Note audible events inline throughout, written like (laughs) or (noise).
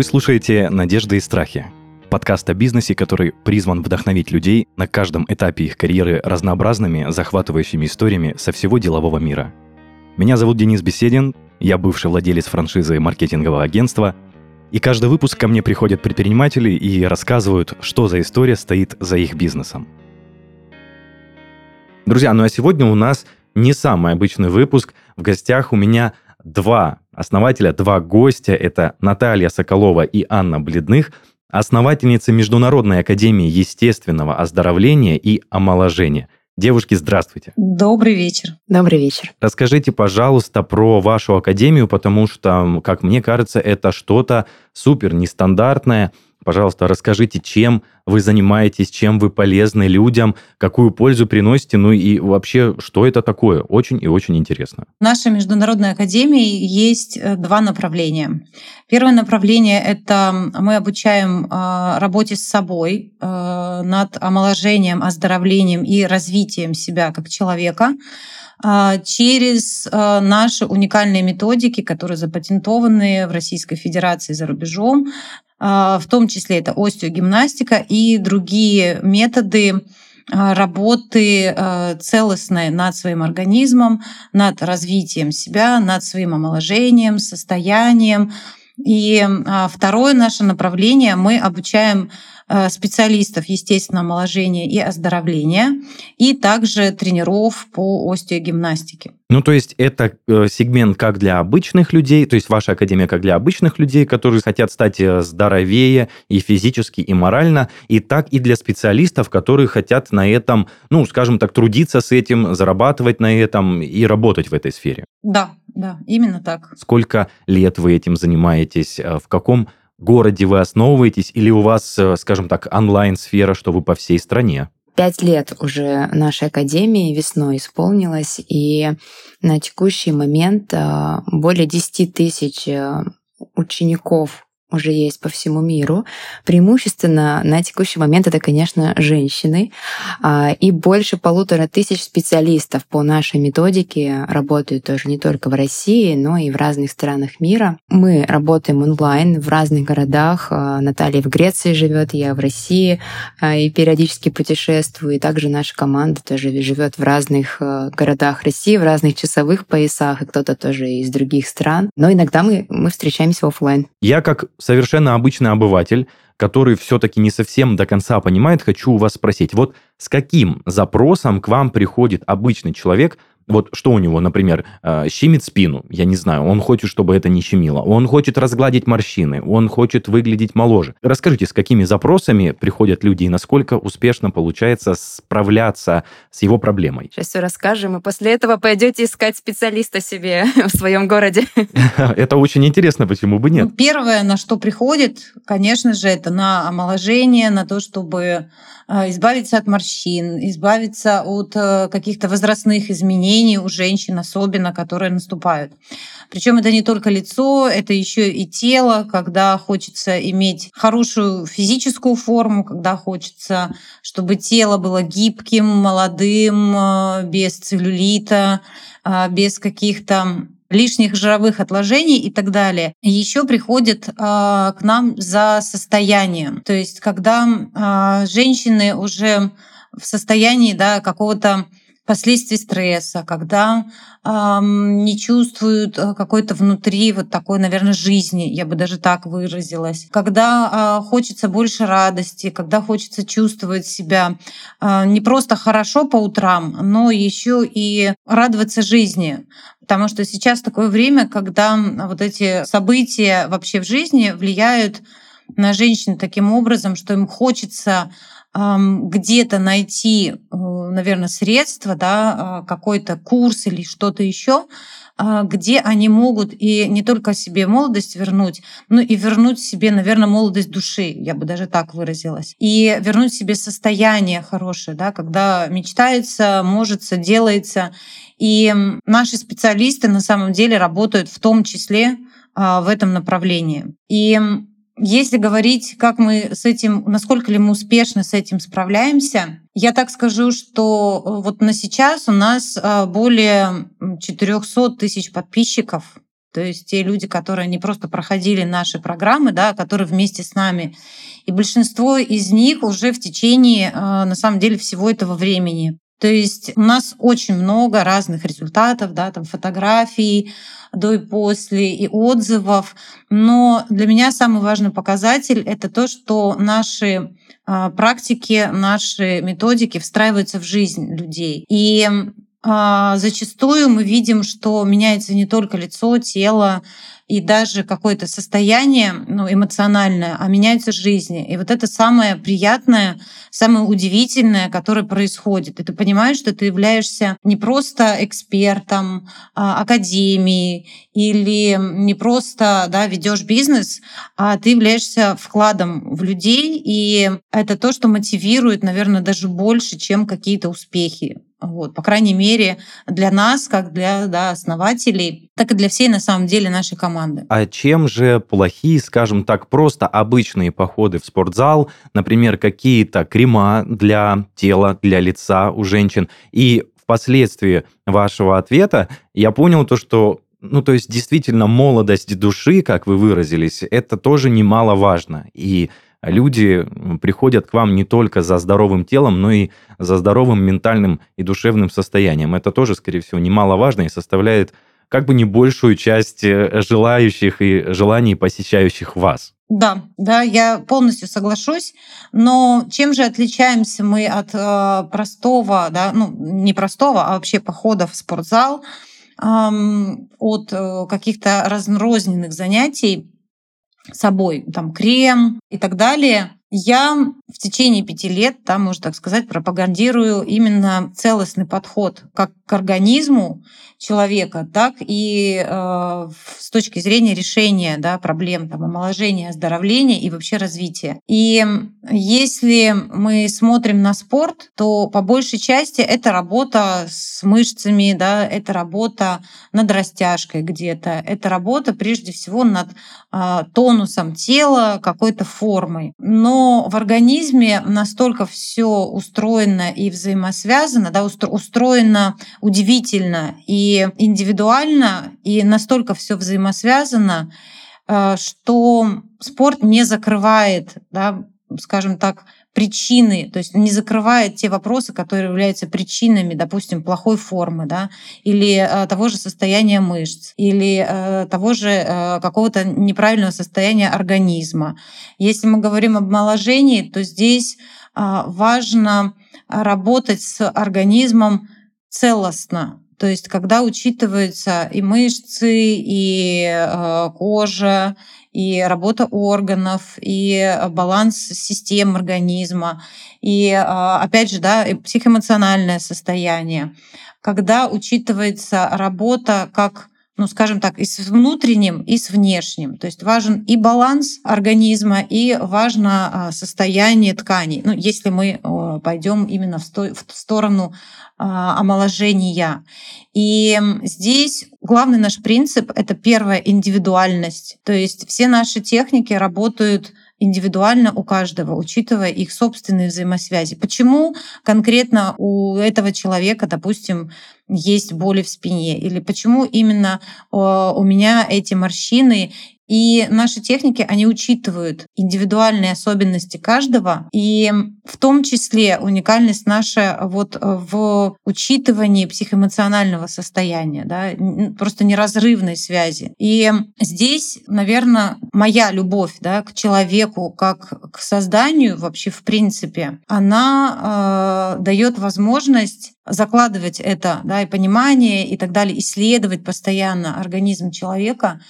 Вы слушаете «Надежды и страхи» – подкаст о бизнесе, который призван вдохновить людей на каждом этапе их карьеры разнообразными, захватывающими историями со всего делового мира. Меня зовут Денис Беседин, я бывший владелец франшизы маркетингового агентства, и каждый выпуск ко мне приходят предприниматели и рассказывают, что за история стоит за их бизнесом. Друзья, ну а сегодня у нас не самый обычный выпуск. В гостях у меня два основателя, два гостя. Это Наталья Соколова и Анна Бледных, основательницы Международной академии естественного оздоровления и омоложения. Девушки, здравствуйте. Добрый вечер. Добрый вечер. Расскажите, пожалуйста, про вашу академию, потому что, как мне кажется, это что-то супер нестандартное – Пожалуйста, расскажите, чем вы занимаетесь, чем вы полезны людям, какую пользу приносите, ну и вообще, что это такое? Очень и очень интересно. В нашей Международной академии есть э, два направления. Первое направление — это мы обучаем э, работе с собой э, над омоложением, оздоровлением и развитием себя как человека через наши уникальные методики, которые запатентованы в Российской Федерации за рубежом, в том числе это остеогимнастика и другие методы а, работы а, целостной над своим организмом, над развитием себя, над своим омоложением, состоянием. И второе наше направление мы обучаем специалистов естественного омоложения и оздоровления, и также тренеров по остеогимнастике. Ну, то есть это э, сегмент как для обычных людей, то есть ваша академия как для обычных людей, которые хотят стать э, здоровее и физически, и морально, и так и для специалистов, которые хотят на этом, ну, скажем так, трудиться с этим, зарабатывать на этом и работать в этой сфере. Да, да, именно так. Сколько лет вы этим занимаетесь? В каком городе вы основываетесь, или у вас, э, скажем так, онлайн-сфера, что вы по всей стране? Пять лет уже нашей академии весной исполнилось, и на текущий момент э, более 10 тысяч э, учеников уже есть по всему миру. Преимущественно на текущий момент это, конечно, женщины. А, и больше полутора тысяч специалистов по нашей методике работают тоже не только в России, но и в разных странах мира. Мы работаем онлайн в разных городах. А, Наталья в Греции живет, я в России а, и периодически путешествую. И также наша команда тоже живет в разных городах России, в разных часовых поясах, и кто-то тоже из других стран. Но иногда мы, мы встречаемся офлайн. Я как совершенно обычный обыватель, который все-таки не совсем до конца понимает, хочу у вас спросить, вот с каким запросом к вам приходит обычный человек, вот что у него, например, э, щемит спину, я не знаю, он хочет, чтобы это не щемило, он хочет разгладить морщины, он хочет выглядеть моложе. Расскажите, с какими запросами приходят люди и насколько успешно получается справляться с его проблемой? Сейчас все расскажем, и после этого пойдете искать специалиста себе (laughs) в своем городе. (laughs) Это очень интересно, почему бы нет? Ну, первое, на что приходит, конечно же, это на омоложение, на то, чтобы а, избавиться от морщин, избавиться от э, каких-то возрастных изменений у женщин, особенно которые наступают. Причем это не только лицо, это еще и тело, когда хочется иметь хорошую физическую форму, когда хочется, чтобы тело было гибким, молодым, э, без целлюлита, э, без каких-то лишних жировых отложений и так далее, еще приходит э, к нам за состоянием. То есть, когда э, женщины уже в состоянии да, какого-то последствий стресса, когда э, не чувствуют какой-то внутри вот такой, наверное, жизни, я бы даже так выразилась, когда э, хочется больше радости, когда хочется чувствовать себя э, не просто хорошо по утрам, но еще и радоваться жизни. Потому что сейчас такое время, когда вот эти события вообще в жизни влияют на женщин таким образом, что им хочется где-то найти, э, наверное, средства, да, а, какой-то курс или что-то еще, а, где они могут и не только себе молодость вернуть, но и вернуть себе, наверное, молодость души, я бы даже так выразилась, и вернуть себе состояние хорошее, да, когда мечтается, можется, делается. И наши специалисты на самом деле работают в том числе а, в этом направлении. И если говорить, как мы с этим, насколько ли мы успешно с этим справляемся, я так скажу, что э, вот на сейчас у нас э, более 400 тысяч подписчиков То есть те люди, которые не просто проходили наши программы, да, а которые вместе с нами. И большинство из них уже в течение, а, на самом деле, всего этого времени. То есть у нас очень много разных результатов, да, там фотографий до и после, и отзывов. Но для меня самый важный показатель — это то, что наши а, практики, наши методики встраиваются в жизнь людей. И а, зачастую мы видим, что меняется не только лицо, тело и даже какое-то состояние ну, эмоциональное, а меняется жизнь. И вот это самое приятное, самое удивительное, которое происходит. И ты понимаешь, что ты являешься не просто экспертом а, академии или не просто да, ведешь бизнес, а ты являешься вкладом в людей. И это то, что мотивирует, наверное, даже больше, чем какие-то успехи. Вот, по крайней мере, для нас, как для да, основателей, так и для всей, на самом деле, нашей команды. А чем же плохие, скажем так, просто обычные походы в спортзал, например, какие-то крема для тела, для лица у женщин? И впоследствии вашего ответа я понял то, что ну, то есть действительно молодость души, как вы выразились, это тоже немаловажно. И люди приходят к вам не только за здоровым телом, но и за здоровым ментальным и душевным состоянием. Это тоже, скорее всего, немаловажно и составляет как бы не большую часть э, желающих и желаний посещающих вас. Да, да, я полностью соглашусь. Но чем же отличаемся мы от э, простого, да, ну не простого, а вообще похода в спортзал, э, от э, каких-то разрозненных занятий? Собой, там крем и так далее. Я в течение пяти лет, там, можно так сказать, пропагандирую именно целостный подход как к организму человека, так и э, с точки зрения решения да, проблем там, омоложения, оздоровления и вообще развития. И если мы смотрим на спорт, то по большей части это работа с мышцами, да, это работа над растяжкой где-то, это работа прежде всего над э, тонусом тела, какой-то формой. Но в организме настолько все устроено и взаимосвязано, да, устроено удивительно и индивидуально, и настолько все взаимосвязано, э, что спорт не закрывает, да, скажем так, причины, то есть не закрывает те вопросы, которые являются причинами, допустим, плохой формы, да, или э, того же состояния мышц, или э, того же э, какого-то неправильного состояния организма. Если мы говорим об омоложении, то здесь э, важно работать с организмом целостно, то есть, когда учитываются и мышцы, и э, кожа, и работа органов, и баланс систем организма, и, э, опять же, да, и психоэмоциональное состояние, когда учитывается работа как ну, скажем так, и с внутренним, и с внешним. То есть важен и баланс организма, и важно а, состояние тканей. Ну, если мы пойдем именно в сторону а, омоложения. И здесь главный наш принцип — это первая индивидуальность. То есть все наши техники работают индивидуально у каждого, учитывая их собственные взаимосвязи. Почему конкретно у этого человека, допустим, есть боли в спине, или почему именно у меня эти морщины и наши техники, они учитывают индивидуальные особенности каждого, и в том числе уникальность наша вот в учитывании психоэмоционального состояния, да, просто неразрывной связи. И здесь, наверное, моя любовь да, к человеку, как к созданию вообще в принципе, она э, дает возможность закладывать это, да, и понимание и так далее, исследовать постоянно организм человека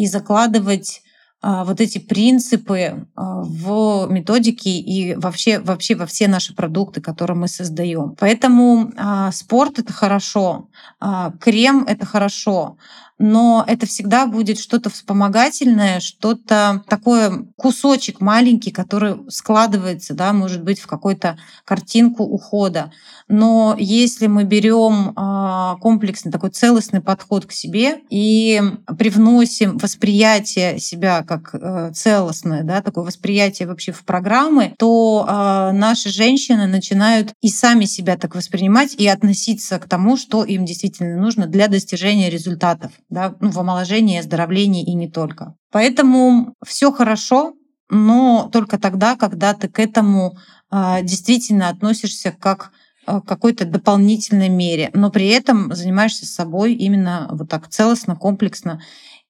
и закладывать а, вот эти принципы а, в методики и вообще, вообще во все наши продукты, которые мы создаем. Поэтому а, спорт это хорошо, крем это хорошо, но это всегда будет что-то вспомогательное, что-то такое кусочек маленький, который складывается, да, может быть, в какую-то картинку ухода. Но если мы берем а, комплексный такой целостный подход к себе и привносим восприятие себя как э, целостное, да, такое восприятие вообще в программы, то э, наши женщины начинают и сами себя так воспринимать и относиться к тому, что им действительно нужно для достижения результатов да, ну, в омоложении, оздоровлении и не только. Поэтому все хорошо, но только тогда, когда ты к этому э, действительно относишься как Э, какой-то дополнительной мере, но при этом занимаешься собой именно вот так целостно, комплексно.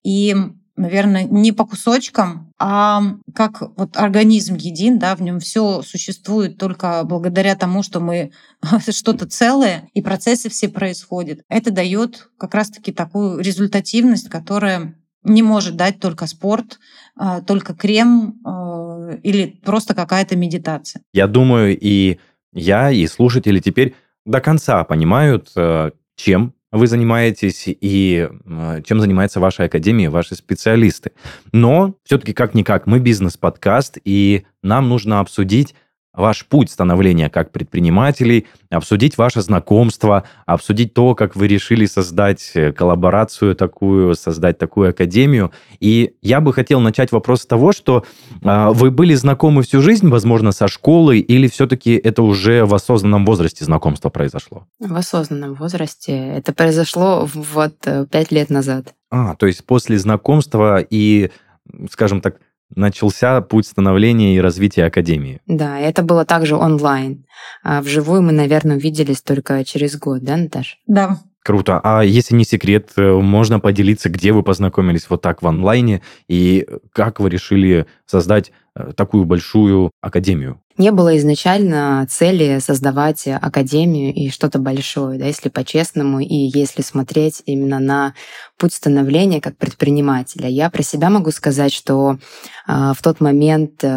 И наверное, не по кусочкам, а как вот организм един, да, в нем все существует только благодаря тому, что мы (laughs) что-то целое, и процессы все происходят. Это дает как раз-таки такую результативность, которая не может дать только спорт, а, только крем э, или просто какая-то медитация. Я думаю, и я и слушатели теперь до конца понимают, э, чем вы занимаетесь и э, чем занимается ваша академия, ваши специалисты. Но все-таки как-никак мы бизнес-подкаст, и нам нужно обсудить ваш путь становления как предпринимателей, обсудить ваше знакомство, обсудить то, как вы решили создать э, коллаборацию такую, создать такую академию. И я бы хотел начать вопрос с того, что э, вы были знакомы всю жизнь, возможно, со школы, или все-таки это уже в осознанном возрасте знакомство произошло? В осознанном возрасте. Это произошло вот э, пять лет назад. А, то есть после знакомства и, скажем так, начался путь становления и развития Академии. Да, это было также онлайн. А вживую мы, наверное, увиделись только через год, да, Наташа? Да. Круто. А если не секрет, э, можно поделиться, где вы познакомились вот так в онлайне и как вы решили создать э, такую большую академию? Не было изначально цели создавать академию и что-то большое, да, если по-честному, и если смотреть именно на путь становления как предпринимателя. Я про себя могу сказать, что э, в тот момент э,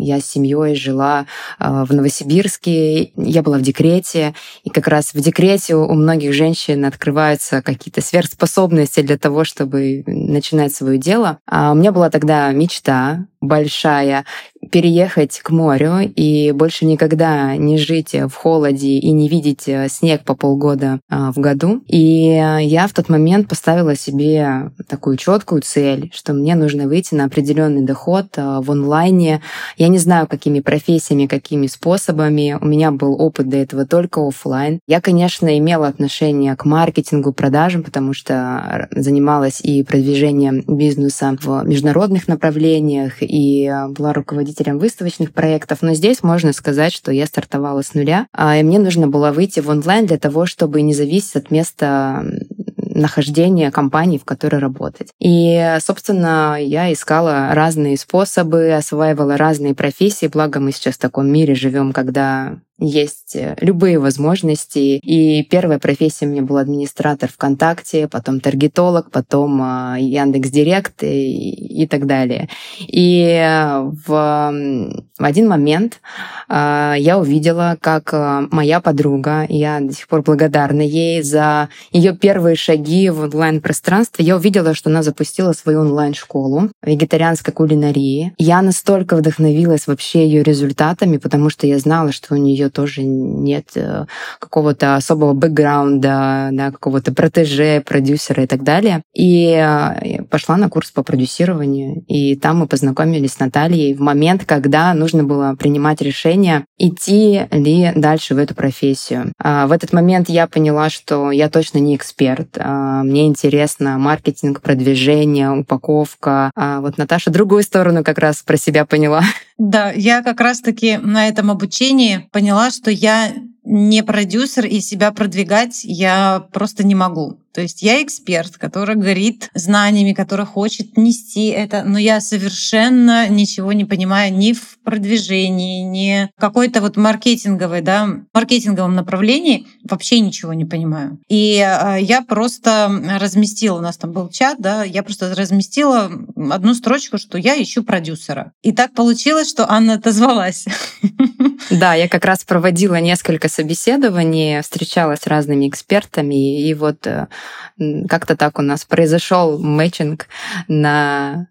я с семьей жила э, в Новосибирске, я была в декрете, и как раз в декрете у многих женщин открываются какие-то сверхспособности для того, чтобы начинать свое дело. А у меня была тогда мечта большая переехать к морю и больше никогда не жить в холоде и не видеть э, снег по полгода а, в году. И я в тот момент поставила себе такую четкую цель, что мне нужно выйти на определенный доход а, в онлайне. Я не знаю, какими профессиями, какими способами. У меня был опыт до этого только офлайн. Я, конечно, имела отношение к маркетингу, продажам, потому что занималась и продвижением бизнеса в международных направлениях и была руководителем выставочных проектов. Но здесь можно сказать, что я стартовала с нуля, а, и мне нужно было выйти в онлайн для того, чтобы не зависеть от места нахождения компании, в которой работать. И, собственно, я искала разные способы, осваивала разные профессии, благо мы сейчас в таком мире живем, когда есть э, любые возможности. И первая профессия у меня была администратор ВКонтакте, потом таргетолог, потом а, Яндекс Директ и, и так далее. И э, в, в один момент а, я увидела, как э, моя подруга, я до сих пор благодарна ей за ее первые шаги в онлайн-пространстве, я увидела, что она запустила свою онлайн-школу вегетарианской кулинарии. Я настолько вдохновилась вообще ее результатами, потому что я знала, что у нее тоже нет э, какого-то особого бэкграунда, да, какого-то протеже, продюсера и так далее. И э, пошла на курс по продюсированию, и там мы познакомились с Натальей в момент, когда нужно было принимать решение, идти ли дальше в эту профессию. А в этот момент я поняла, что я точно не эксперт. А мне интересно маркетинг, продвижение, упаковка. А вот Наташа другую сторону как раз про себя поняла. Да, я как раз-таки на этом обучении поняла, что я не продюсер и себя продвигать я просто не могу. То есть я эксперт, который горит знаниями, который хочет нести это, но я совершенно ничего не понимаю ни в продвижении, ни в какой-то вот маркетинговой, да, маркетинговом направлении вообще ничего не понимаю. И а, я просто разместила, у нас там был чат, да, я просто разместила одну строчку, что я ищу продюсера. И так получилось, что Анна отозвалась. Да, я как раз проводила несколько собеседований, встречалась с разными экспертами, и вот э, как-то так у нас произошел мэтчинг на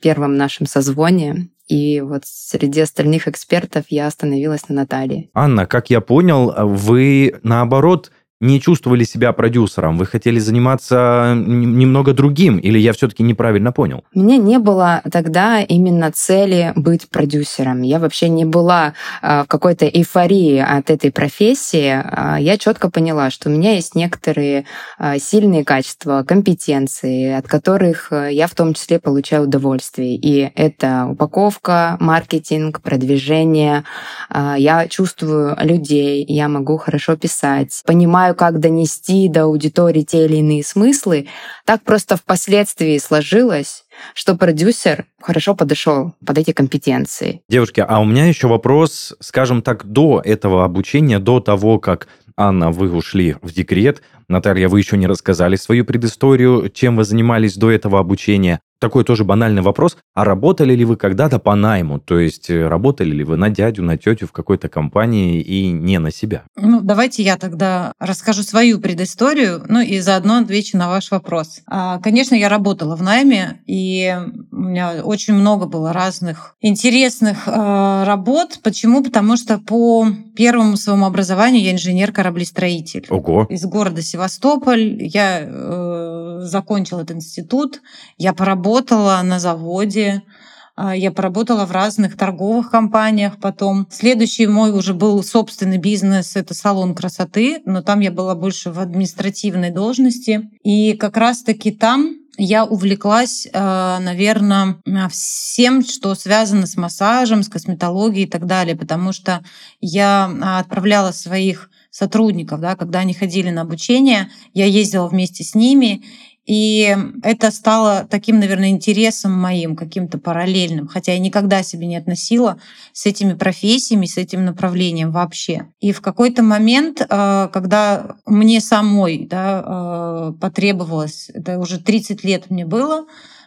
первом нашем созвоне. И вот среди остальных экспертов я остановилась на Наталье. Анна, как я понял, вы наоборот не чувствовали себя продюсером, вы хотели заниматься немного другим, или я все-таки неправильно понял? У меня не было тогда именно цели быть продюсером. Я вообще не была а, в какой-то эйфории от этой профессии. А, я четко поняла, что у меня есть некоторые а, сильные качества, компетенции, от которых я в том числе получаю удовольствие. И это упаковка, маркетинг, продвижение. Я чувствую людей, я могу хорошо писать, понимаю, как донести до аудитории те или иные смыслы. Так просто впоследствии сложилось, что продюсер хорошо подошел под эти компетенции. Девушки, а у меня еще вопрос, скажем так, до этого обучения, до того, как Анна, вы ушли в декрет. Наталья, вы еще не рассказали свою предысторию, чем вы занимались до этого обучения такой тоже банальный вопрос. А работали ли вы когда-то по найму? То есть э, работали ли вы на дядю, на тетю в какой-то компании и не на себя? Ну, давайте я тогда расскажу свою предысторию, ну и заодно отвечу на ваш вопрос. А, конечно, я работала в найме, и у меня очень много было разных интересных э, работ. Почему? Потому что по первому своему образованию я инженер-кораблестроитель. Ого. Из города Севастополь. Я э, закончила этот институт, я поработала работала на заводе, а, я поработала в разных торговых компаниях потом. Следующий мой уже был собственный бизнес, это салон красоты, но там я была больше в административной должности. И как раз-таки там я увлеклась, а, наверное, всем, что связано с массажем, с косметологией и так далее, потому что я а, отправляла своих сотрудников, да, когда они ходили на обучение, я ездила вместе с ними, и это стало таким, наверное, интересом моим, каким-то параллельным, хотя я никогда себе не относила с этими профессиями, с этим направлением вообще. И в какой-то момент, э, когда мне самой да, э, потребовалось, это уже 30 лет мне было,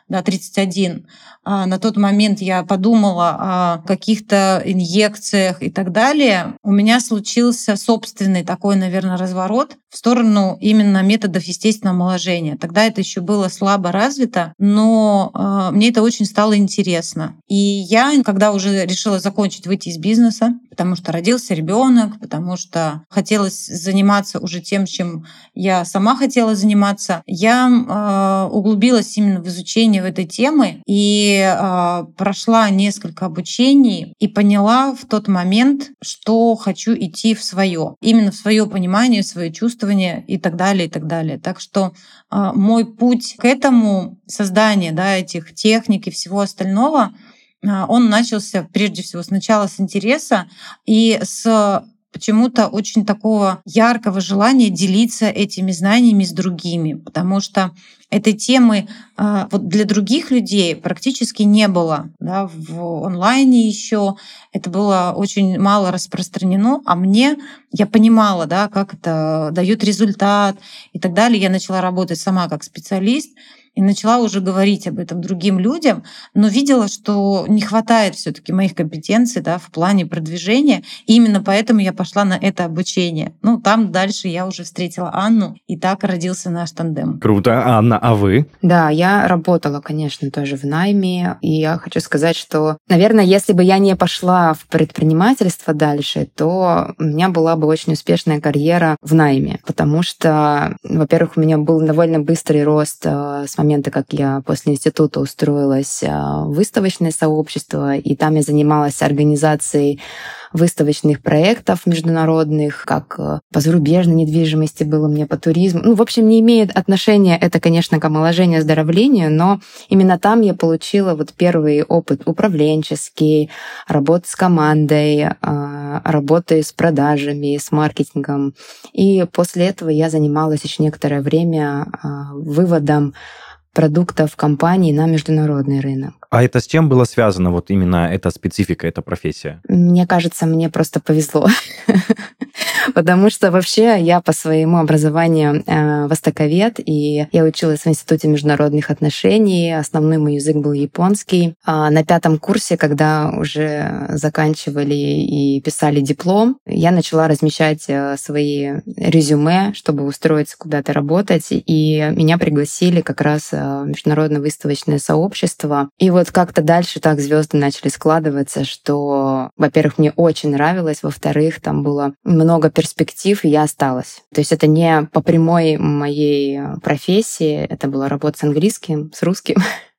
да, 31. А на тот момент я подумала о каких-то инъекциях и так далее. У меня случился собственный такой, наверное, разворот в сторону именно методов естественного омоложения. Тогда это еще было слабо развито, но э, мне это очень стало интересно. И я, когда уже решила закончить выйти из бизнеса, потому что родился ребенок, потому что хотелось заниматься уже тем, чем я сама хотела заниматься, я э, углубилась именно в изучение этой темы и э, прошла несколько обучений и поняла в тот момент, что хочу идти в свое, именно в свое понимание, в свое чувствование и так далее, и так далее. Так что э, мой путь к этому создание да, этих техник и всего остального а, он начался прежде всего сначала с интереса и с почему-то очень такого яркого желания делиться этими знаниями с другими, потому что этой темы а, вот для других людей практически не было да, в онлайне еще. Это было очень мало распространено, а мне я понимала, да, как это дает результат и так далее. Я начала работать сама как специалист и начала уже говорить об этом другим людям, но видела, что не хватает все таки моих компетенций да, в плане продвижения. И именно поэтому я пошла на это обучение. Ну, там дальше я уже встретила Анну, и так родился наш тандем. Круто. Анна, а вы? Да, я работала, конечно, тоже в найме. И я хочу сказать, что, наверное, если бы я не пошла в предпринимательство дальше, то у меня была бы очень успешная карьера в найме. Потому что, во-первых, у меня был довольно быстрый рост э, с момента момента, как я после института устроилась а, в выставочное сообщество, и там я занималась организацией выставочных проектов международных, как э, по зарубежной недвижимости было мне, по туризму. Ну, в общем, не имеет отношения это, конечно, к омоложению, оздоровлению, но именно там я получила вот первый опыт управленческий, работы с командой, а, работы с продажами, с маркетингом. И после этого я занималась еще некоторое время выводом продуктов компании на международный рынок. А это с чем было связано, вот именно эта специфика, эта профессия? Мне кажется, мне просто повезло. (laughs) Потому что вообще я по своему образованию э, востоковед, и я училась в Институте международных отношений. Основной мой язык был японский. А на пятом курсе, когда уже заканчивали и писали диплом, я начала размещать э, свои резюме, чтобы устроиться куда-то работать. И меня пригласили как раз э, в международное выставочное сообщество. И вот как-то дальше так звезды начали складываться, что, во-первых, мне очень нравилось, во-вторых, там было много перспектив я осталась. То есть это не по прямой моей профессии, это была работа с английским, с русским,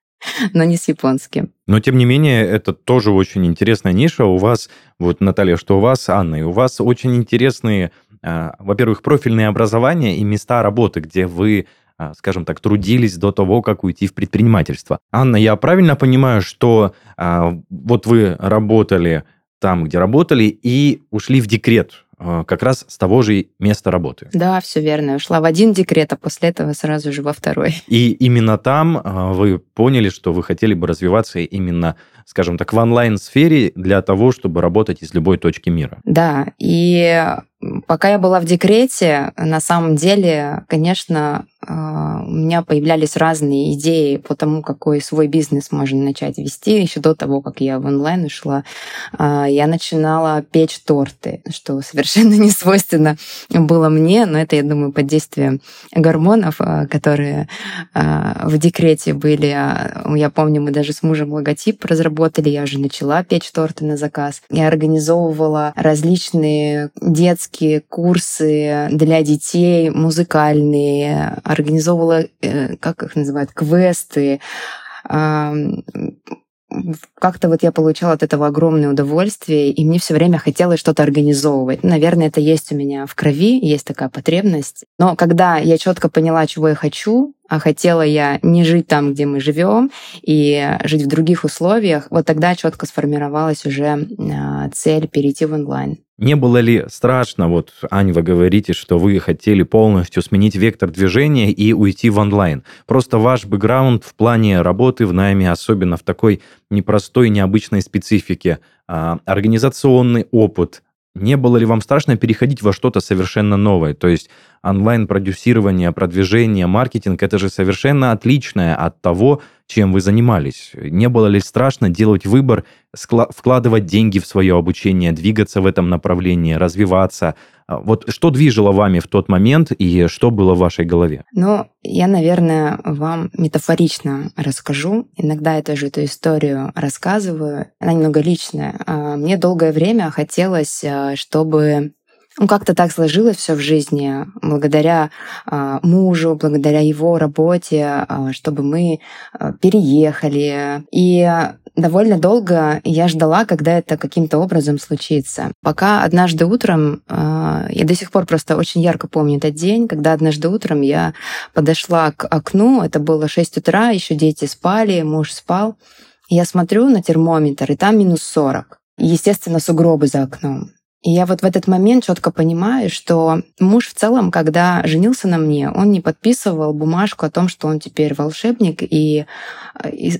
(laughs) но не с японским. Но, тем не менее, это тоже очень интересная ниша. У вас, вот, Наталья, что у вас, Анна, и у вас очень интересные, а, во-первых, профильные образования и места работы, где вы а, скажем так, трудились до того, как уйти в предпринимательство. Анна, я правильно понимаю, что а, вот вы работали там, где работали, и ушли в декрет как раз с того же места работы. Да, все верно. ушла в один декрет, а после этого сразу же во второй. И именно там а, вы поняли, что вы хотели бы развиваться именно, скажем так, в онлайн-сфере для того, чтобы работать из любой точки мира. Да, и пока я была в декрете, на самом деле, конечно, а, у меня появлялись разные идеи по тому, какой свой бизнес можно начать вести. Еще до того, как я в онлайн ушла, а, я начинала печь торты, что совершенно не свойственно было мне, но это, я думаю, под действием гормонов, а, которые в декрете были. Я помню, мы даже с мужем логотип разработали, я уже начала печь торты на заказ. Я организовывала различные детские курсы для детей, музыкальные, организовывала, э, как их называют, квесты. Как-то вот я получала от этого огромное удовольствие, и мне все время хотелось что-то организовывать. Наверное, это есть у меня в крови, есть такая потребность. Но когда я четко поняла, чего я хочу, а хотела я не жить там, где мы живем, и жить в других условиях, вот тогда четко сформировалась уже а, цель перейти в онлайн. Не было ли страшно, вот, Ань, вы говорите, что вы хотели полностью сменить вектор движения и уйти в онлайн. Просто ваш бэкграунд в плане работы в найме, особенно в такой непростой, необычной специфике, а, организационный опыт, не было ли вам страшно переходить во что-то совершенно новое? То есть онлайн-продюсирование, продвижение, маркетинг – это же совершенно отличное от того, чем вы занимались. Не было ли страшно делать выбор, вкладывать деньги в свое обучение, двигаться в этом направлении, развиваться? А, вот что движило вами в тот момент и что было в вашей голове? Ну, я, наверное, вам метафорично расскажу. Иногда я тоже эту историю рассказываю. Она немного личная. А, мне долгое время хотелось, а, чтобы ну, как-то так сложилось все в жизни, благодаря э, мужу, благодаря его работе, э, чтобы мы э, переехали. И довольно долго я ждала, когда это каким-то образом случится. Пока однажды утром, э, я до сих пор просто очень ярко помню этот день, когда однажды утром я подошла к окну, это было 6 утра, еще дети спали, муж спал. Я смотрю на термометр, и там минус 40. Естественно, сугробы за окном. И я вот в этот момент четко понимаю, что муж в целом, когда женился на мне, он не подписывал бумажку о том, что он теперь волшебник и,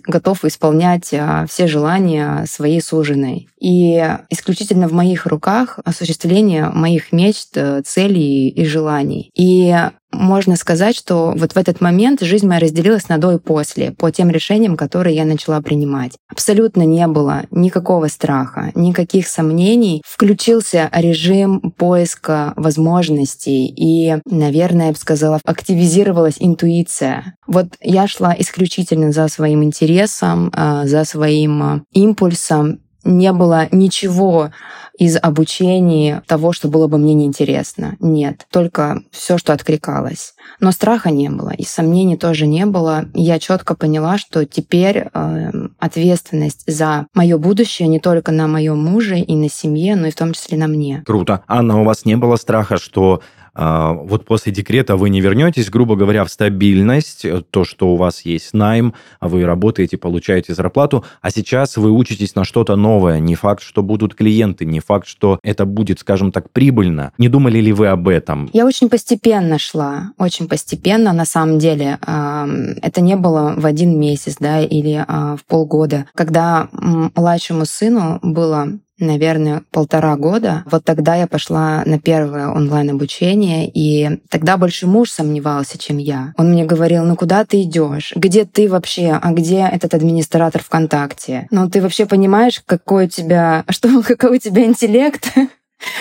готов исполнять а, все желания своей суженой. И исключительно в моих руках осуществление моих мечт, э, целей и желаний. И можно сказать, что вот в этот момент жизнь моя разделилась на до и после по тем решениям, которые я начала принимать. Абсолютно не было никакого страха, никаких сомнений. Включился режим поиска возможностей и, наверное, я бы сказала, активизировалась интуиция. Вот я шла исключительно за своим интересом, а, за своим а, импульсом, не было ничего из обучения того, что было бы мне неинтересно. Нет, только все, что откликалось. Но страха не было, и сомнений тоже не было. Я четко поняла, что теперь э, ответственность за мое будущее не только на моем муже и на семье, но и в том числе на мне. Круто. Анна, у вас не было страха, что вот после декрета вы не вернетесь, грубо говоря, в стабильность, э, то, что у вас есть найм, а вы работаете, получаете зарплату, а сейчас вы учитесь на что-то новое. Не факт, что будут клиенты, не факт, что это будет, скажем так, прибыльно. Не думали ли вы об этом? Я очень постепенно шла, очень постепенно, на самом деле. Это не было в один месяц, да, или а, в полгода. Когда младшему сыну было наверное, полтора года. Вот тогда я пошла на первое онлайн-обучение, и тогда больше муж сомневался, чем я. Он мне говорил, ну куда ты идешь? Где ты вообще? А где этот администратор ВКонтакте? Ну ты вообще понимаешь, какой у тебя, (laughs) что, какой у тебя интеллект?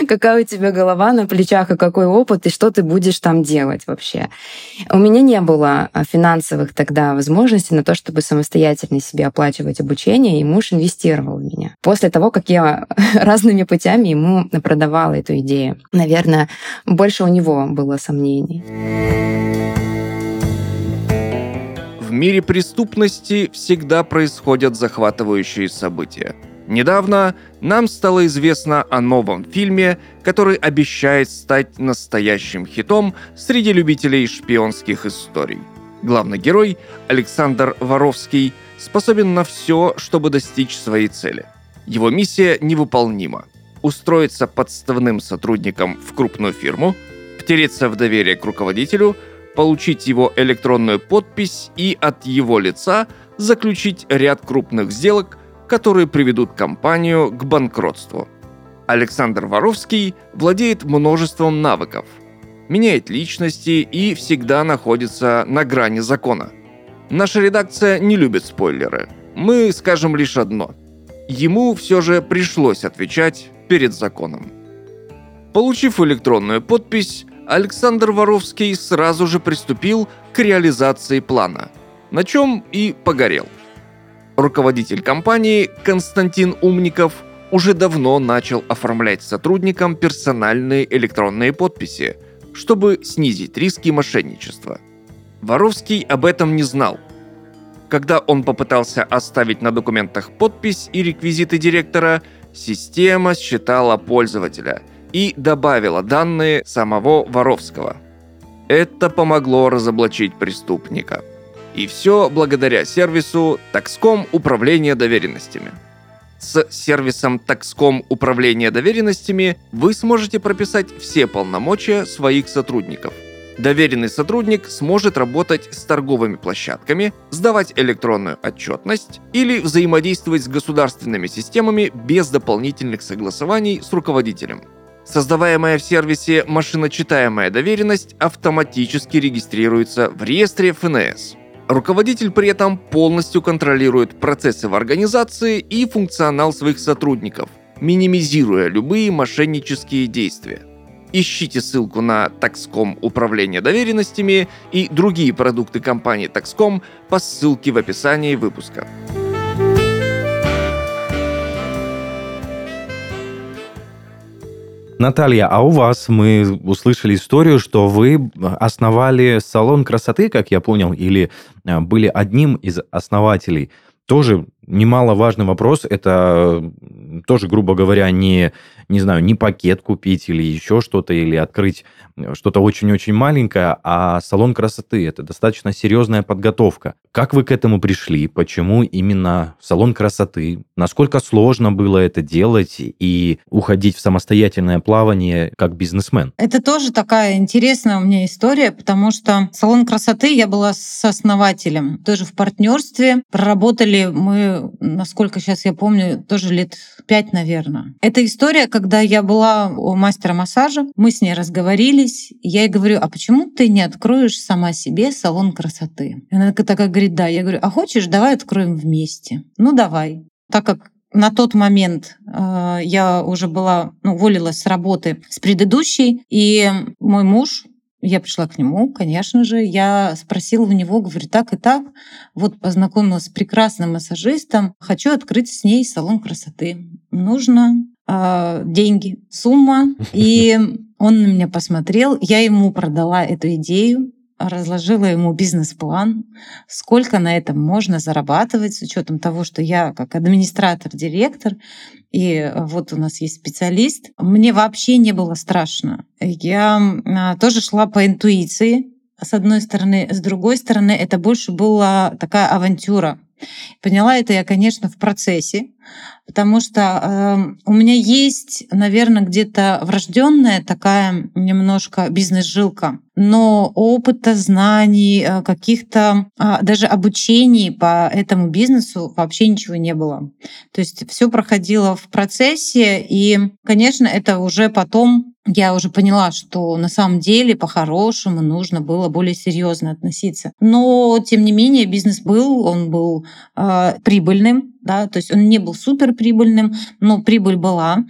Какая у тебя голова на плечах и какой опыт, и что ты будешь там делать вообще. У меня не было а, финансовых тогда возможностей на то, чтобы самостоятельно себе оплачивать обучение, и муж инвестировал в меня. После того, как я (laughs) разными путями ему продавала эту идею. Наверное, больше у него было сомнений. В мире преступности всегда происходят захватывающие события. Недавно нам стало известно о новом фильме, который обещает стать настоящим хитом среди любителей шпионских историй. Главный герой, Александр Воровский, способен на все, чтобы достичь своей цели. Его миссия невыполнима. Устроиться подставным сотрудником в крупную фирму, втереться в доверие к руководителю, получить его электронную подпись и от его лица заключить ряд крупных сделок – которые приведут компанию к банкротству. Александр Воровский владеет множеством навыков, меняет личности и всегда находится на грани закона. Наша редакция не любит спойлеры. Мы скажем лишь одно. Ему все же пришлось отвечать перед законом. Получив электронную подпись, Александр Воровский сразу же приступил к реализации плана, на чем и погорел – руководитель компании Константин Умников уже давно начал оформлять сотрудникам персональные электронные подписи, чтобы снизить риски мошенничества. Воровский об этом не знал. Когда он попытался оставить на документах подпись и реквизиты директора, система считала пользователя и добавила данные самого Воровского. Это помогло разоблачить преступника – и все благодаря сервису Taxcom управления доверенностями. С сервисом Taxcom управления доверенностями вы сможете прописать все полномочия своих сотрудников. Доверенный сотрудник сможет работать с торговыми площадками, сдавать электронную отчетность или взаимодействовать с государственными системами без дополнительных согласований с руководителем. Создаваемая в сервисе машиночитаемая доверенность автоматически регистрируется в реестре ФНС. Руководитель при этом полностью контролирует процессы в организации и функционал своих сотрудников, минимизируя любые мошеннические действия. Ищите ссылку на Taxcom управление доверенностями и другие продукты компании Taxcom по ссылке в описании выпуска. Наталья, а у вас мы услышали историю, что вы основали салон красоты, как я понял, или э, были одним из основателей. Тоже немаловажный вопрос. Это тоже, грубо говоря, не не знаю, не пакет купить или еще что-то, или открыть э, что-то очень-очень маленькое, а салон красоты. Это достаточно серьезная подготовка. Как вы к этому пришли? Почему именно салон красоты? Насколько сложно было это делать и уходить в самостоятельное плавание как бизнесмен? Это тоже такая интересная у меня история, потому что салон красоты я была с основателем, тоже в партнерстве. Проработали мы, насколько сейчас я помню, тоже лет пять, наверное. Эта история, когда я была у мастера массажа, мы с ней разговорились, я ей говорю, а почему ты не откроешь сама себе салон красоты? И она такая говорит, да. Я говорю, а хочешь, давай откроем вместе. Ну, давай. Так как на тот момент э, я уже была, ну, уволилась с работы с предыдущей, и мой муж я пришла к нему, конечно же, я спросила у него, говорю, так и так, вот познакомилась с прекрасным массажистом, хочу открыть с ней салон красоты. Нужно э, деньги, сумма. И (laughs) он на меня посмотрел, я ему продала эту идею, разложила ему бизнес-план, сколько на этом можно зарабатывать с учетом того, что я как администратор, директор, и вот у нас есть специалист. Мне вообще не было страшно. Я а, тоже шла по интуиции, с одной стороны. С другой стороны, это больше была такая авантюра. Поняла это я, конечно, в процессе, потому что э, у меня есть, наверное, где-то врожденная такая немножко бизнес-жилка, но опыта, знаний, э, каких-то э, даже обучений по этому бизнесу вообще ничего не было. То есть все проходило в процессе, и, конечно, это уже потом я уже поняла, что на самом деле по-хорошему нужно было более серьезно относиться. Но, тем не менее, бизнес был, он был э, прибыльным, да, то есть он не был супер прибыльным, но прибыль была.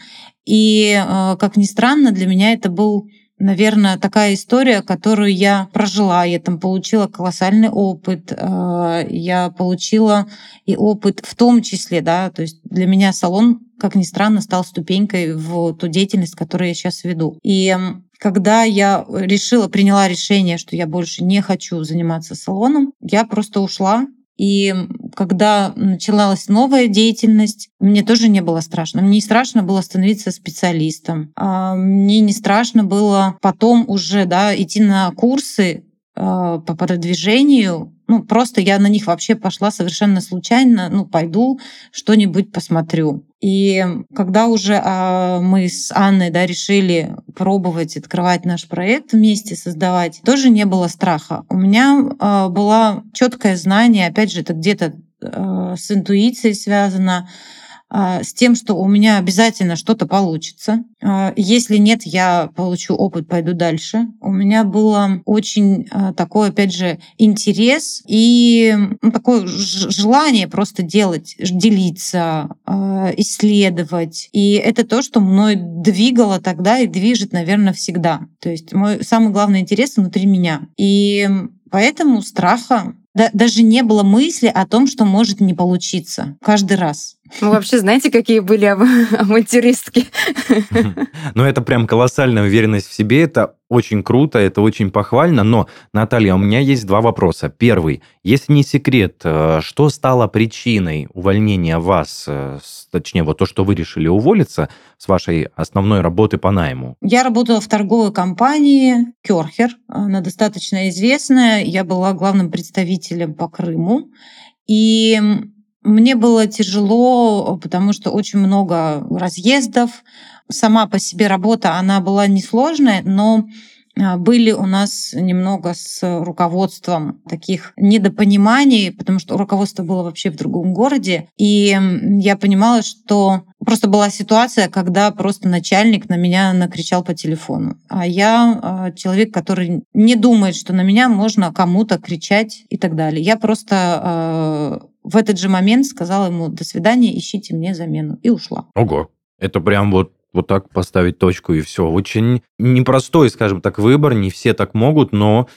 И, э, как ни странно, для меня это был наверное, такая история, которую я прожила. Я там получила колоссальный опыт. Э, я получила и опыт в том числе, да, то есть для меня салон, как ни странно, стал ступенькой в ту деятельность, которую я сейчас веду. И когда я решила, приняла решение, что я больше не хочу заниматься салоном, я просто ушла и когда началась новая деятельность, мне тоже не было страшно. Мне не страшно было становиться специалистом. А мне не страшно было потом уже да, идти на курсы по продвижению ну, просто я на них вообще пошла совершенно случайно. Ну, пойду, что-нибудь посмотрю. И когда уже а, мы с Анной да, решили пробовать открывать наш проект вместе, создавать, тоже не было страха. У меня а, было четкое знание, опять же, это где-то а, с интуицией связано, а, с тем, что у меня обязательно что-то получится. А, если нет, я получу опыт, пойду дальше. У меня было очень а, такой, опять же, интерес и ну, такое желание просто делать, делиться, исследовать. И это то, что мной двигало тогда и движет, наверное, всегда. То есть мой самый главный интерес внутри меня. И поэтому страха да, даже не было мысли о том, что может не получиться каждый раз. Ну, вообще, знаете, какие были (laughs) авантюристки? (laughs) Ну, это прям колоссальная уверенность в себе. Это очень круто, это очень похвально. Но, Наталья, у меня есть два вопроса. Первый. Если не секрет, э, что стало причиной увольнения вас, э, точнее, вот то, что вы решили уволиться с вашей основной работы по найму? Я работала в торговой компании Керхер. Она достаточно известная. Я была главным представителем по Крыму. И мне было тяжело, потому что очень много разъездов. Сама по себе работа, она была несложная, но а, были у нас немного с руководством таких недопониманий, потому что руководство было вообще в другом городе. И я понимала, что просто была ситуация, когда просто начальник на меня накричал по телефону. А я а, человек, который не думает, что на меня можно кому-то кричать и так далее. Я просто а, в этот же момент сказала ему «до свидания, ищите мне замену» и ушла. Ого, это прям вот вот так поставить точку и все. Очень непростой, скажем так, выбор, не все так могут, но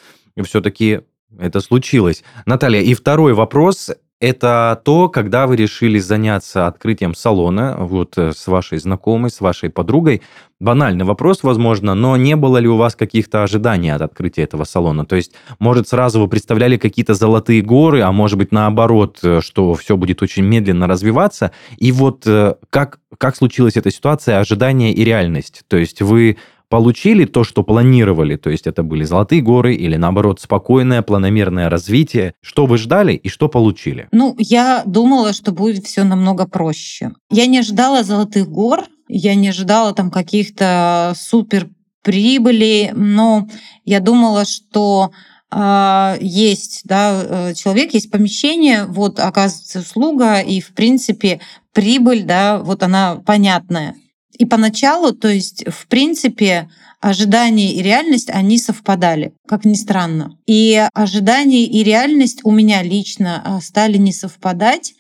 все-таки это случилось. Наталья, и второй вопрос это то, когда вы решили заняться открытием салона вот э, с вашей знакомой, с вашей подругой. Банальный вопрос, возможно, но не было ли у вас каких-то ожиданий от открытия этого салона? То есть, может, сразу вы представляли какие-то золотые горы, а может быть, наоборот, э, что все будет очень медленно развиваться? И вот э, как, как случилась эта ситуация, ожидание и реальность? То есть вы получили то, что планировали, то есть это были золотые горы или наоборот спокойное планомерное развитие. Что вы ждали и что получили? Ну, я думала, что будет все намного проще. Я не ожидала золотых гор, я не ожидала там каких-то супер прибыли, но я думала, что э, есть да, э, человек, есть помещение, вот оказывается услуга, и в принципе прибыль, да, вот она понятная. И поначалу, то есть, в принципе, ожидания и реальность, они совпадали, как ни странно. И ожидания и реальность у меня лично а, стали не совпадать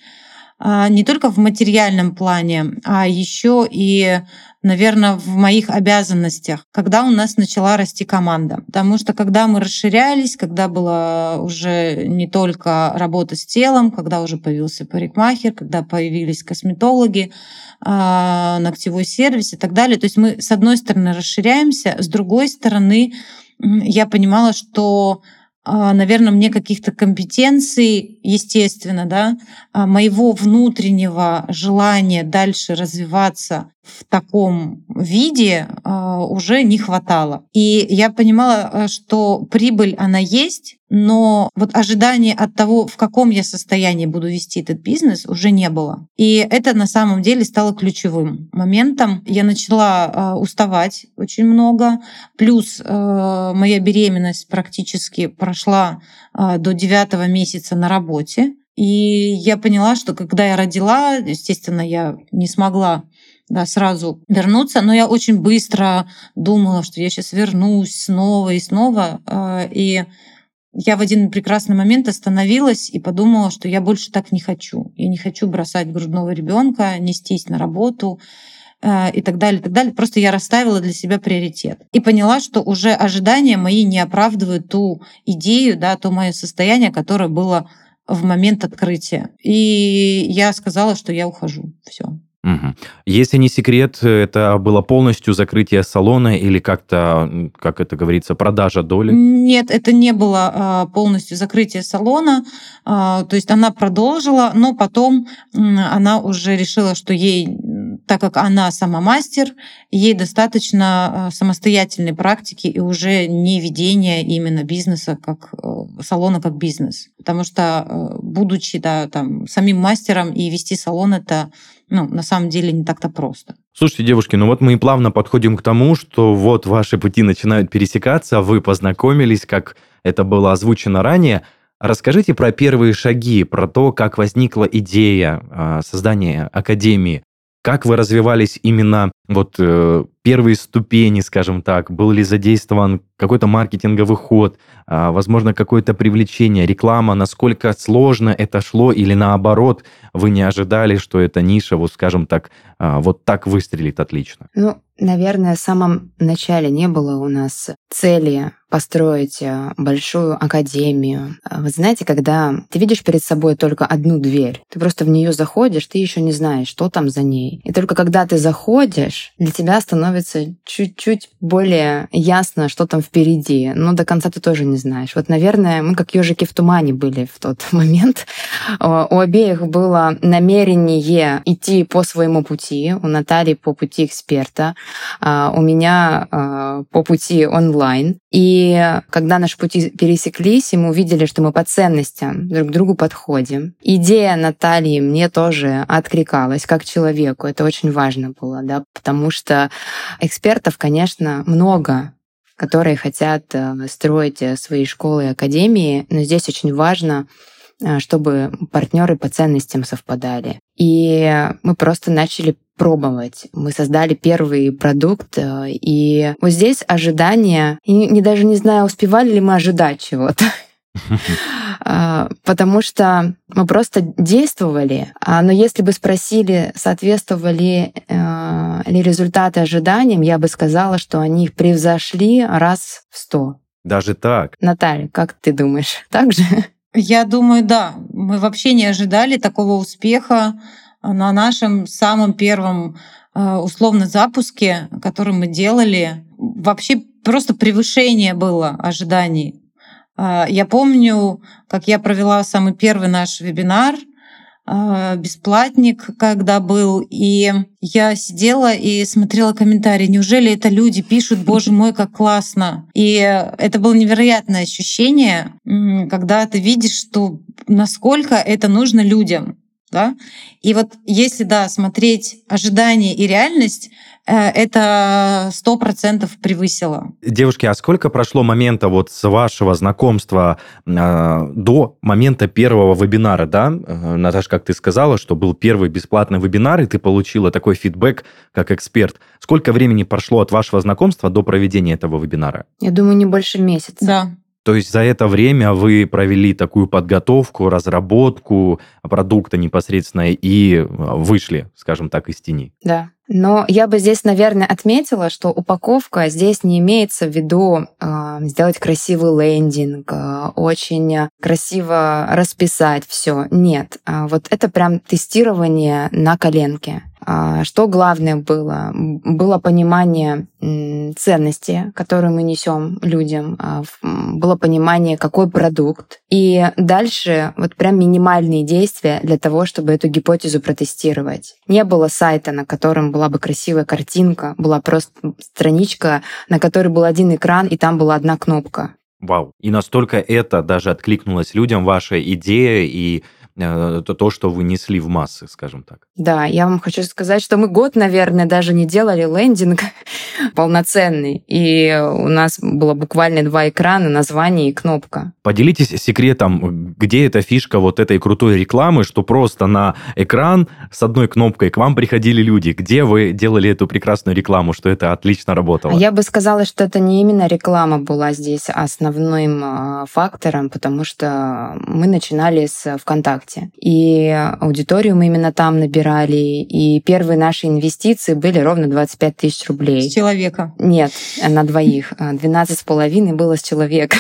не только в материальном плане, а еще и наверное, в моих обязанностях, когда у нас начала расти команда. Потому что когда мы расширялись, когда была уже не только работа с телом, когда уже появился парикмахер, когда появились косметологи, а, ногтевой сервис и так далее. То есть мы, с одной стороны, расширяемся, с другой стороны, я понимала, что а, наверное, мне каких-то компетенций, естественно, да, а, моего внутреннего желания дальше развиваться в таком виде а, уже не хватало. И я понимала, что прибыль, она есть, но вот ожидания от того, в каком я состоянии буду вести этот бизнес, уже не было. И это на самом деле стало ключевым моментом. Я начала уставать очень много, плюс моя беременность практически прошла до девятого месяца на работе. И я поняла, что когда я родила, естественно, я не смогла да, сразу вернуться, но я очень быстро думала, что я сейчас вернусь снова и снова. И я в один прекрасный момент остановилась и подумала, что я больше так не хочу. Я не хочу бросать грудного ребенка, нестись на работу. э, и так далее, и так далее. Просто я расставила для себя приоритет. И поняла, что уже ожидания мои не оправдывают ту идею, да, то мое состояние, которое было в момент открытия. И я сказала, что я ухожу. Все. Угу. Если не секрет, это было полностью закрытие салона или как-то, как это говорится, продажа доли? Нет, это не было а, полностью закрытие салона. А, то есть она продолжила, но потом она уже решила, что ей так как она сама мастер, ей достаточно а, самостоятельной практики и уже не ведения именно бизнеса как э, салона как бизнес. Потому что, э, будучи да, там, самим мастером и вести салон, это ну, на самом деле не так-то просто. Слушайте, девушки, ну вот мы и плавно подходим к тому, что вот ваши пути начинают пересекаться, вы познакомились, как это было озвучено ранее. Расскажите про первые шаги, про то, как возникла идея создания академии. Как вы развивались именно вот э, первые ступени, скажем так? Был ли задействован какой-то маркетинговый ход, э, возможно, какое-то привлечение, реклама? Насколько сложно это шло или наоборот, вы не ожидали, что эта ниша, вот скажем так, э, вот так выстрелит отлично? Ну, наверное, в самом начале не было у нас цели построить э, большую академию. Вы знаете, когда ты видишь перед собой только одну дверь, ты просто в нее заходишь, ты еще не знаешь, что там за ней. И только когда ты заходишь, для тебя становится чуть-чуть более ясно, что там впереди. Но до конца ты тоже не знаешь. Вот, наверное, мы как ежики в тумане были в тот (laughs) момент. У обеих было намерение идти по своему пути. У Натальи по пути эксперта, а у меня а, по пути онлайн. И когда наши пути пересеклись, и мы увидели, что мы по ценностям друг к другу подходим, идея Натальи мне тоже откликалась как человеку. Это очень важно было, да, потому что экспертов, конечно, много, которые хотят э, строить э, свои школы и академии, но здесь очень важно э, чтобы партнеры по ценностям совпадали. И мы просто начали пробовать. Мы создали первый продукт, и вот здесь ожидания, и не, даже не знаю, успевали ли мы ожидать чего-то. А, (laughs) потому что мы просто действовали. А, но если бы спросили, соответствовали ли результаты ожиданиям, я бы сказала, что они их превзошли раз в сто. Даже так? Наталья, как ты думаешь, так же? Я думаю, да. Мы вообще не ожидали такого успеха на нашем самом первом э, условно запуске, который мы делали. Вообще просто превышение было ожиданий. Э, я помню, как я провела самый первый наш вебинар — а, бесплатник, когда был, и я сидела и смотрела комментарии. Неужели это люди пишут, боже мой, как классно. И это было невероятное ощущение, когда ты видишь, что насколько это нужно людям. Да? И вот если, да, смотреть ожидания и реальность, э, это сто процентов превысило. Девушки, а сколько прошло момента вот с вашего знакомства э, до момента первого вебинара, да? Э, Наташа, как ты сказала, что был первый бесплатный вебинар, и ты получила такой фидбэк как эксперт. Сколько времени прошло от вашего знакомства до проведения этого вебинара? Я думаю, не больше месяца. Да, то есть за это время вы провели такую подготовку, разработку продукта непосредственно и а, вышли, скажем так, из тени. Да. Но я бы здесь, наверное, отметила, что упаковка здесь не имеется в виду э, сделать красивый лендинг, э, очень красиво расписать все. Нет, э, вот это прям тестирование на коленке. А, что главное было? Было понимание ценности, которые мы несем людям, а, было понимание, какой продукт. И дальше вот прям минимальные действия для того, чтобы эту гипотезу протестировать. Не было сайта, на котором была бы красивая картинка, была просто страничка, на которой был один экран, и там была одна кнопка. Вау. И настолько это даже откликнулось людям, ваша идея и Э, то, что вы несли в массы, скажем так. Да, я вам хочу сказать, что мы год, наверное, даже не делали лендинг (laughs) полноценный, и у нас было буквально два экрана, название и кнопка. Поделитесь секретом, где эта фишка вот этой крутой рекламы, что просто на экран с одной кнопкой к вам приходили люди. Где вы делали эту прекрасную рекламу, что это отлично работало? Я бы сказала, что это не именно реклама была здесь основным а, фактором, потому что мы начинали с ВКонтакте ВКонтакте. И аудиторию мы именно там набирали. И первые наши инвестиции были ровно 25 тысяч рублей. С человека? Нет, на двоих. 12 с половиной было с человека.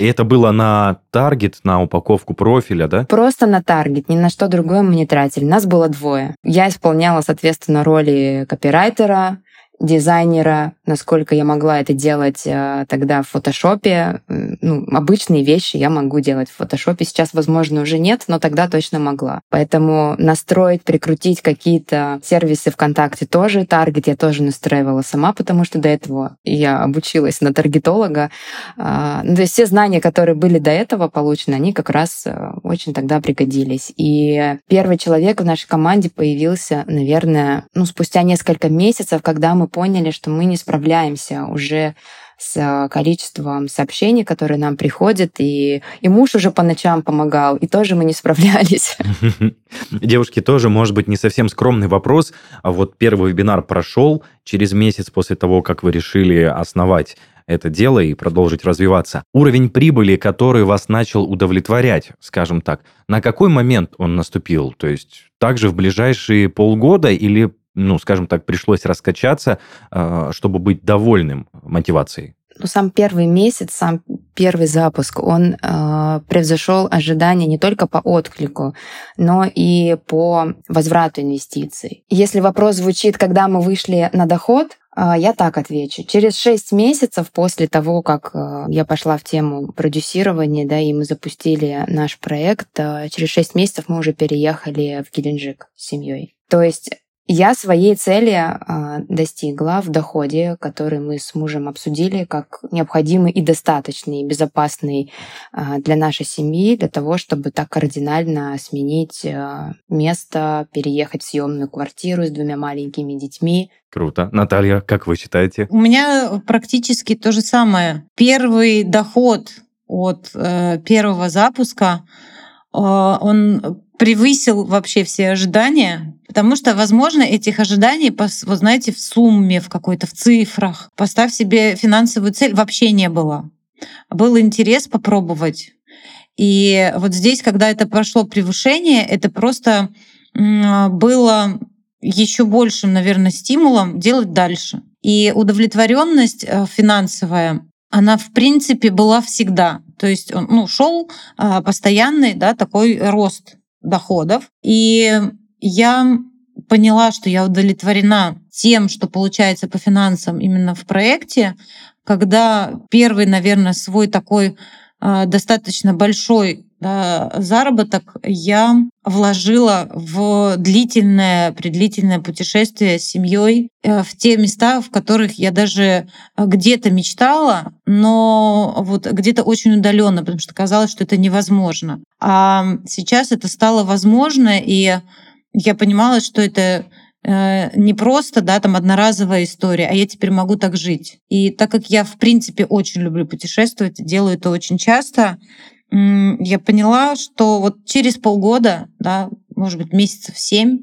И это было на таргет, на упаковку профиля, да? Просто на таргет, ни на что другое мы не тратили. Нас было двое. Я исполняла, соответственно, роли копирайтера, дизайнера, насколько я могла это делать э, тогда в фотошопе. Ну, обычные вещи я могу делать в фотошопе. Сейчас, возможно, уже нет, но тогда точно могла. Поэтому настроить, прикрутить какие-то сервисы ВКонтакте тоже. Таргет я тоже настраивала сама, потому что до этого я обучилась на таргетолога. Э, ну, то есть все знания, которые были до этого получены, они как раз э, очень тогда пригодились. И первый человек в нашей команде появился, наверное, ну, спустя несколько месяцев, когда мы поняли, что мы не справляемся уже с э, количеством сообщений, которые нам приходят, и, и муж уже по ночам помогал, и тоже мы не справлялись. (laughs) Девушки, тоже, может быть, не совсем скромный вопрос, а вот первый вебинар прошел через месяц после того, как вы решили основать это дело и продолжить развиваться. Уровень прибыли, который вас начал удовлетворять, скажем так, на какой момент он наступил? То есть также в ближайшие полгода или ну, скажем так, пришлось раскачаться, а, чтобы быть довольным мотивацией? Ну, сам первый месяц, сам первый запуск, он э, превзошел ожидания не только по отклику, но и по возврату инвестиций. Если вопрос звучит, когда мы вышли на доход, э, я так отвечу. Через шесть месяцев после того, как э, я пошла в тему продюсирования, да, и мы запустили наш проект, э, через шесть месяцев мы уже переехали в Геленджик с семьей. То есть я своей цели а, достигла в доходе, который мы с мужем обсудили, как необходимый и достаточный, и безопасный а, для нашей семьи, для того, чтобы так кардинально сменить а, место, переехать в съемную квартиру с двумя маленькими детьми. Круто. Наталья, как вы считаете? У меня практически то же самое. Первый доход от э, первого запуска, э, он превысил вообще все ожидания, потому что, возможно, этих ожиданий, вот знаете, в сумме, в какой-то, в цифрах, поставь себе финансовую цель, вообще не было. Был интерес попробовать. И вот здесь, когда это прошло превышение, это просто было еще большим, наверное, стимулом делать дальше. И удовлетворенность э, финансовая, она в принципе была всегда. То есть ну, шел а, постоянный да, такой рост доходов. И я поняла, что я удовлетворена тем, что получается по финансам именно в проекте, когда первый, наверное, свой такой э, достаточно большой да, заработок я вложила в длительное, предлительное путешествие с семьей э, в те места, в которых я даже э, где-то мечтала, но вот где-то очень удаленно, потому что казалось, что это невозможно. А сейчас это стало возможно, и я понимала, что это э, не просто, да, там одноразовая история, а я теперь могу так жить. И так как я, в принципе, очень люблю путешествовать, делаю это очень часто, я поняла, что вот через полгода, да, может быть, месяцев семь,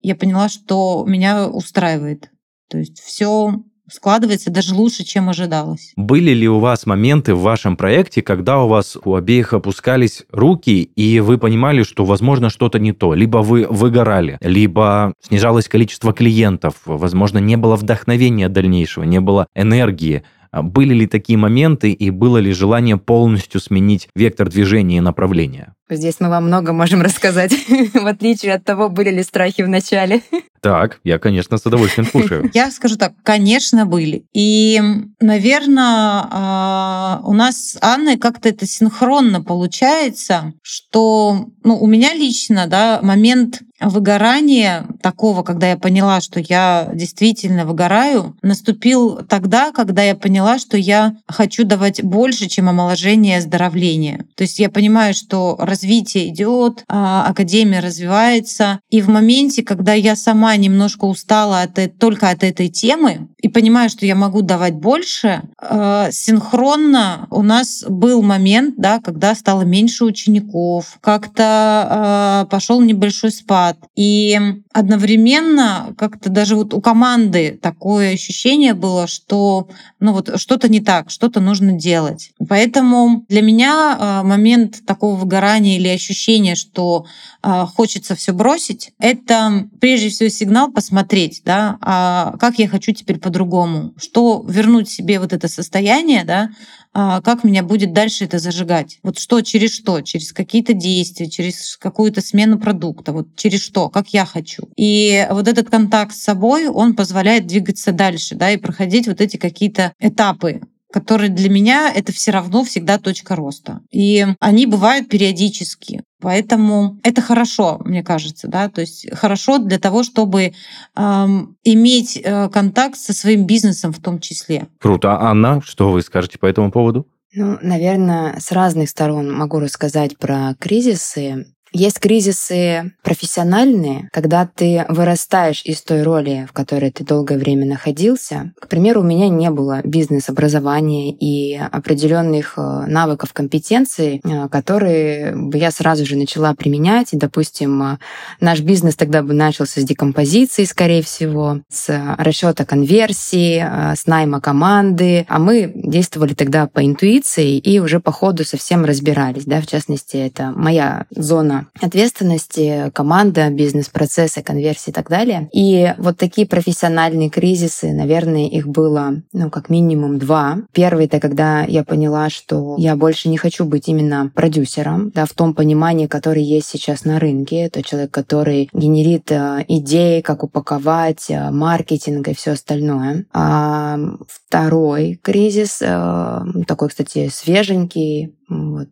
я поняла, что меня устраивает. То есть все складывается даже лучше, чем ожидалось. Были ли у вас моменты в вашем проекте, когда у вас у обеих опускались руки, и вы понимали, что, возможно, что-то не то? Либо вы выгорали, либо снижалось количество клиентов, возможно, не было вдохновения дальнейшего, не было энергии. А были ли такие моменты и было ли желание полностью сменить вектор движения и направления? Здесь мы вам много можем (laughs) рассказать, (laughs) в отличие от того, были ли страхи в начале. (laughs) Так, я, конечно, с удовольствием слушаю. Я скажу так, конечно, были. И, наверное, а, у нас с Анной как-то это синхронно получается, что ну, у меня лично да, момент выгорания такого, когда я поняла, что я действительно выгораю, наступил тогда, когда я поняла, что я хочу давать больше, чем омоложение и оздоровление. То есть я понимаю, что развитие идет, а, академия развивается. И в моменте, когда я сама немножко устала от, только от этой темы и понимаю, что я могу давать больше, а, синхронно у нас был момент, да, когда стало меньше учеников, как-то а, пошел небольшой спад. И одновременно как-то даже вот у команды такое ощущение было, что ну вот что-то не так, что-то нужно делать. Поэтому для меня момент такого выгорания желание или ощущение, что э, хочется все бросить, это прежде всего сигнал посмотреть, да, а как я хочу теперь по-другому, что вернуть себе вот это состояние, да, а как меня будет дальше это зажигать. Вот что, через что? Через какие-то действия, через какую-то смену продукта, вот через что, как я хочу. И вот этот контакт с собой, он позволяет двигаться дальше, да, и проходить вот эти какие-то этапы которые для меня это все равно всегда точка роста. И они бывают периодически. Поэтому это хорошо, мне кажется, да, то есть хорошо для того, чтобы эм, иметь э, контакт со своим бизнесом в том числе. Круто. А Анна, что вы скажете по этому поводу? Ну, наверное, с разных сторон могу рассказать про кризисы. Есть кризисы профессиональные, когда ты вырастаешь из той роли, в которой ты долгое время находился. К примеру, у меня не было бизнес-образования и определенных э, навыков, компетенций, э, которые бы я сразу же начала применять. И, допустим, э, наш бизнес тогда бы начался с декомпозиции, скорее всего, с расчета конверсии, с найма команды. А мы действовали тогда по интуиции и уже по ходу совсем разбирались. Да? В частности, это моя зона ответственности, команда, бизнес-процессы, конверсии и так далее. И вот такие профессиональные кризисы, наверное, их было, ну, как минимум два. Первый — это когда я поняла, что я больше не хочу быть именно продюсером, да, в том понимании, которое есть сейчас на рынке. Это человек, который генерит э, идеи, как упаковать, э, маркетинг и все остальное. А второй кризис, э, такой, кстати, свеженький, вот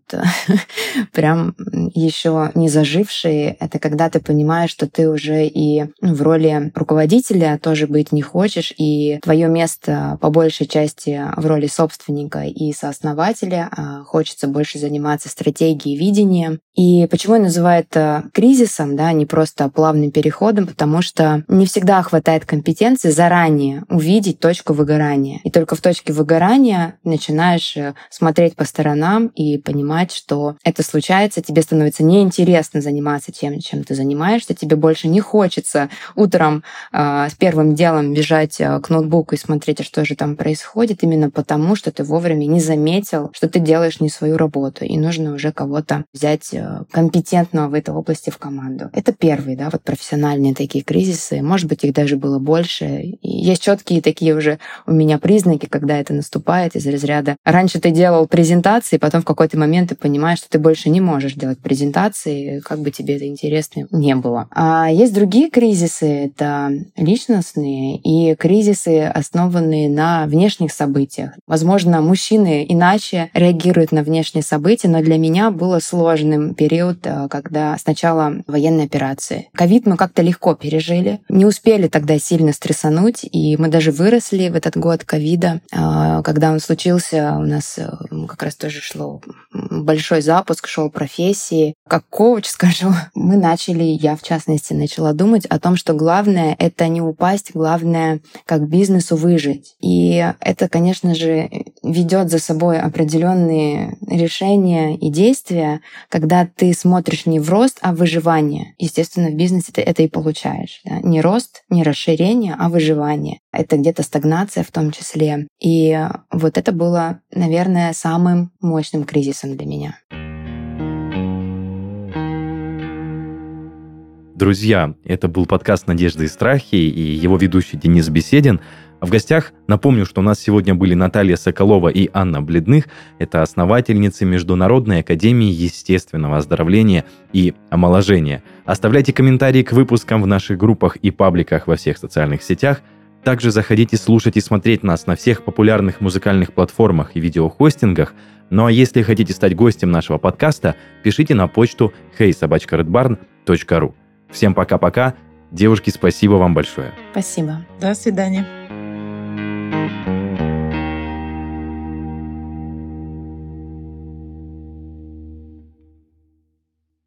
(laughs) прям еще не зажившие, это когда ты понимаешь, что ты уже и ну, в роли руководителя тоже быть не хочешь, и твое место по большей части в роли собственника и сооснователя а хочется больше заниматься стратегией, видением. И почему я называю это кризисом, да, не просто плавным переходом, потому что не всегда хватает компетенции заранее увидеть точку выгорания. И только в точке выгорания начинаешь э, смотреть по сторонам и понимать, что это случается, тебе становится неинтересно заниматься тем, чем ты занимаешься, тебе больше не хочется утром э, с первым делом бежать э, к ноутбуку и смотреть, а что же там происходит, именно потому, что ты вовремя не заметил, что ты делаешь не свою работу, и нужно уже кого-то взять э, компетентного в этой области в команду. Это первые, да, вот профессиональные такие кризисы. Может быть, их даже было больше. И есть четкие такие уже у меня признаки, когда это наступает из разряда. Раньше ты делал презентации, потом в какой-то момент ты понимаешь, что ты больше не можешь делать презентации, как бы тебе это интересно не было. А есть другие кризисы, это личностные и кризисы, основанные на внешних событиях. Возможно, мужчины иначе реагируют на внешние события, но для меня было сложным период, э, когда сначала военной операции. Ковид мы как-то легко пережили, не успели тогда сильно стрессануть, и мы даже выросли в этот год ковида. А, когда он случился, у нас э, как раз тоже шло большой запуск шел профессии. Как коуч, (laughs) скажу, мы начали, я в частности, начала думать о том, что главное — это не упасть, главное, как бизнесу выжить. И это, конечно же, ведет за собой определенные решения и действия, когда ты смотришь не в рост, а в выживание. Естественно, в бизнесе ты это и получаешь. Да? Не рост, не расширение, а выживание. Это где-то стагнация в том числе. И вот это было, наверное, самым мощным кризисом для меня. Друзья, это был подкаст «Надежды и страхи» и его ведущий Денис Беседин. В гостях напомню, что у нас сегодня были Наталья Соколова и Анна Бледных. Это основательницы Международной академии естественного оздоровления и омоложения. Оставляйте комментарии к выпускам в наших группах и пабликах во всех социальных сетях. Также заходите слушать и смотреть нас на всех популярных музыкальных платформах и видеохостингах. Ну а если хотите стать гостем нашего подкаста, пишите на почту heysobachkaredbarn.ru. Всем пока-пока. Девушки, спасибо вам большое. Спасибо. До свидания.